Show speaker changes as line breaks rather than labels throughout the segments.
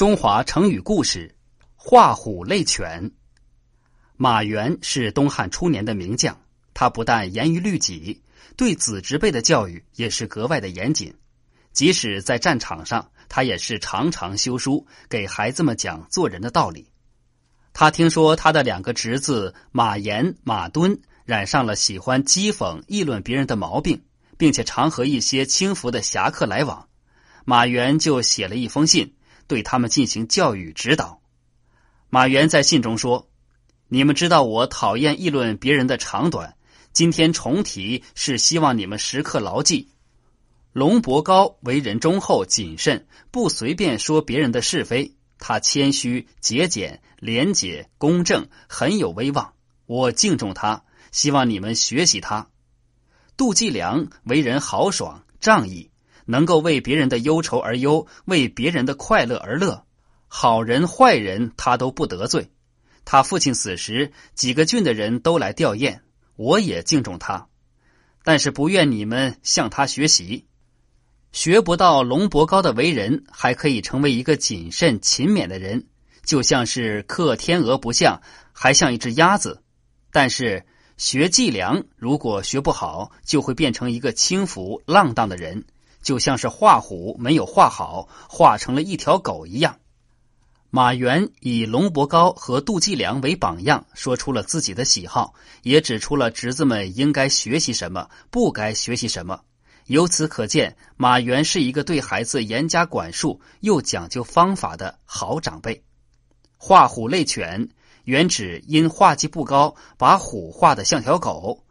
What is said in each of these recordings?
中华成语故事：画虎类犬。马援是东汉初年的名将，他不但严于律己，对子侄辈的教育也是格外的严谨。即使在战场上，他也是常常修书给孩子们讲做人的道理。他听说他的两个侄子马炎、马敦染上了喜欢讥讽、议论别人的毛病，并且常和一些轻浮的侠客来往，马援就写了一封信。对他们进行教育指导。马原在信中说：“你们知道我讨厌议论别人的长短，今天重提是希望你们时刻牢记。龙伯高为人忠厚谨慎，不随便说别人的是非。他谦虚节俭廉洁公正，很有威望。我敬重他，希望你们学习他。杜季良为人豪爽仗义。”能够为别人的忧愁而忧，为别人的快乐而乐，好人坏人他都不得罪。他父亲死时，几个郡的人都来吊唁，我也敬重他，但是不愿你们向他学习，学不到龙伯高的为人，还可以成为一个谨慎勤勉的人，就像是克天鹅不像，还像一只鸭子。但是学计量，如果学不好，就会变成一个轻浮浪荡的人。就像是画虎没有画好，画成了一条狗一样。马原以龙伯高和杜季良为榜样，说出了自己的喜好，也指出了侄子们应该学习什么，不该学习什么。由此可见，马原是一个对孩子严加管束又讲究方法的好长辈。画虎类犬，原指因画技不高，把虎画的像条狗，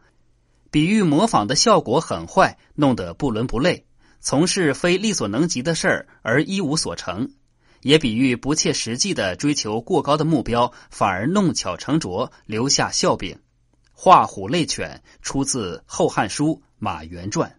比喻模仿的效果很坏，弄得不伦不类。从事非力所能及的事儿而一无所成，也比喻不切实际的追求过高的目标，反而弄巧成拙，留下笑柄。画虎类犬出自《后汉书·马援传》。